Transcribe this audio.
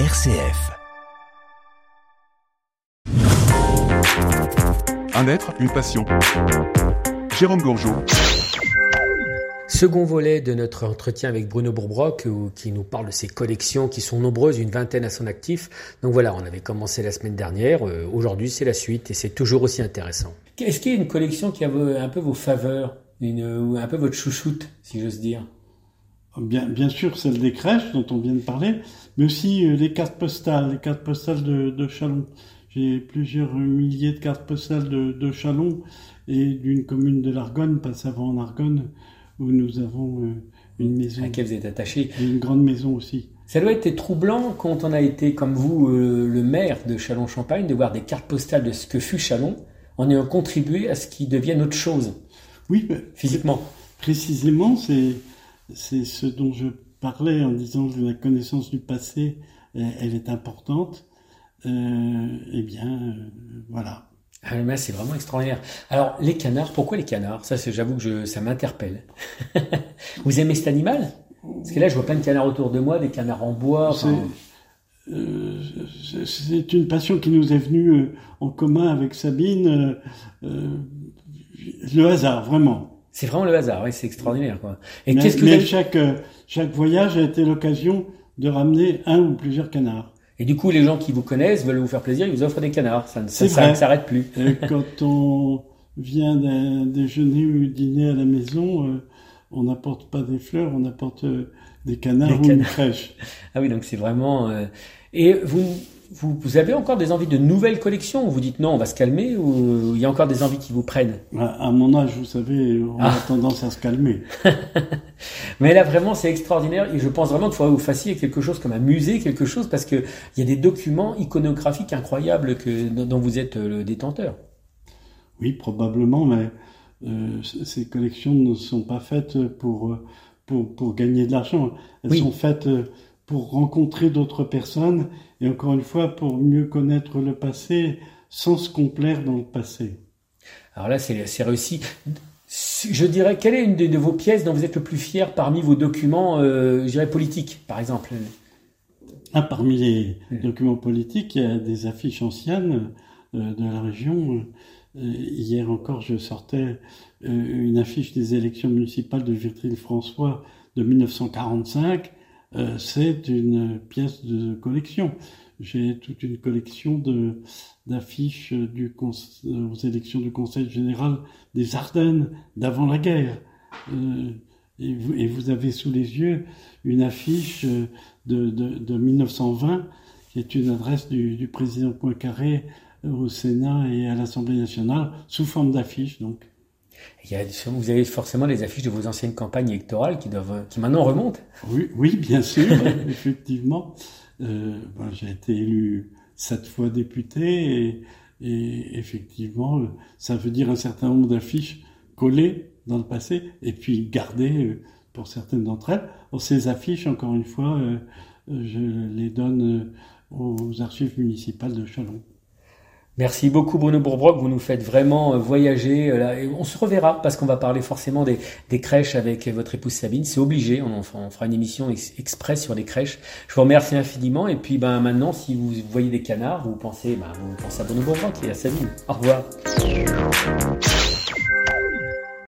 RCF. Un être, une passion. Jérôme Gourgeot. Second volet de notre entretien avec Bruno Bourbrock, qui nous parle de ses collections qui sont nombreuses, une vingtaine à son actif. Donc voilà, on avait commencé la semaine dernière. Euh, aujourd'hui, c'est la suite et c'est toujours aussi intéressant. Est-ce qu'il y a une collection qui a un peu vos faveurs, ou un peu votre chouchoute, si j'ose dire? Bien, bien sûr, celle des crèches dont on vient de parler, mais aussi euh, les cartes postales, les cartes postales de, de Chalon. J'ai plusieurs milliers de cartes postales de, de Chalon et d'une commune de l'Argonne, pas avant en Argonne, où nous avons euh, une maison. À laquelle vous êtes attaché. Une grande maison aussi. Ça doit être troublant quand on a été, comme vous, euh, le maire de Chalon-Champagne, de voir des cartes postales de ce que fut Chalon, en ayant contribué à ce qu'il devienne autre chose. Oui, physiquement. Précisément, c'est c'est ce dont je parlais en disant que la connaissance du passé, elle est importante. Euh, eh bien, euh, voilà. Ah, c'est vraiment extraordinaire. Alors, les canards, pourquoi les canards? Ça, j'avoue que je, ça m'interpelle. Vous aimez cet animal? Parce que là, je vois plein de canards autour de moi, des canards en bois. Euh, c'est une passion qui nous est venue euh, en commun avec Sabine. le hasard, vraiment. C'est vraiment le hasard, oui, c'est extraordinaire. Quoi. Et qu'est-ce que chaque, euh, chaque voyage a été l'occasion de ramener un ou plusieurs canards. Et du coup, les gens qui vous connaissent veulent vous faire plaisir, ils vous offrent des canards. Ça ne s'arrête plus. Et quand on vient d'un déjeuner ou dîner à la maison, euh, on n'apporte pas des fleurs, on apporte euh, des canards ou une crèche. Ah oui, donc c'est vraiment. Et vous, vous, avez encore des envies de nouvelles collections ou vous dites non, on va se calmer ou il y a encore des envies qui vous prennent? À mon âge, vous savez, on a ah. tendance à se calmer. Mais là, vraiment, c'est extraordinaire et je pense vraiment qu'il faudrait que vous fassiez quelque chose comme un musée, quelque chose parce qu'il y a des documents iconographiques incroyables que, dont vous êtes le détenteur. Oui, probablement, mais euh, ces collections ne sont pas faites pour, pour, pour gagner de l'argent. Elles sont faites euh, pour rencontrer d'autres personnes et encore une fois pour mieux connaître le passé sans se complaire dans le passé. Alors là, c'est réussi. Je dirais, quelle est une de, vos pièces dont vous êtes le plus fier parmi vos documents, euh, je dirais, politiques, par exemple? Ah, Parmi les documents politiques, il y a des affiches anciennes euh, de la région. Euh, hier encore, je sortais euh, une affiche des élections municipales de Vitry-le-François de 1945 euh, c'est une pièce de collection. J'ai toute une collection d'affiches aux élections du Conseil général des Ardennes d'avant la guerre. Et, vous, et, vous, avez sous les yeux une affiche de, de, de 1920 qui est une adresse du, du président Poincaré au Sénat et à l'Assemblée nationale sous forme d'affiche donc. Il y a, vous avez forcément les affiches de vos anciennes campagnes électorales qui doivent, qui maintenant remontent. Oui, oui, bien sûr, effectivement. Euh, ben, j'ai été élu sept fois député et, et, effectivement, ça veut dire un certain nombre d'affiches collées dans le passé et puis gardées euh, pour certaines d'entre elles. ces affiches, encore une fois, euh, je les donne euh, aux archives municipales de Chalon. Merci beaucoup Bruno Bourbrock, vous nous faites vraiment euh, voyager. Euh, on se reverra parce qu'on va parler forcément des, crèches avec votre épouse Sabine. C'est obligé, on, on, fera une émission express sur les crèches. Je vous remercie infiniment et puis ben, maintenant si vous voyez des canards, vous pensez, ben, vous pensez à Bruno Bourbrock et à Sabine. Au revoir.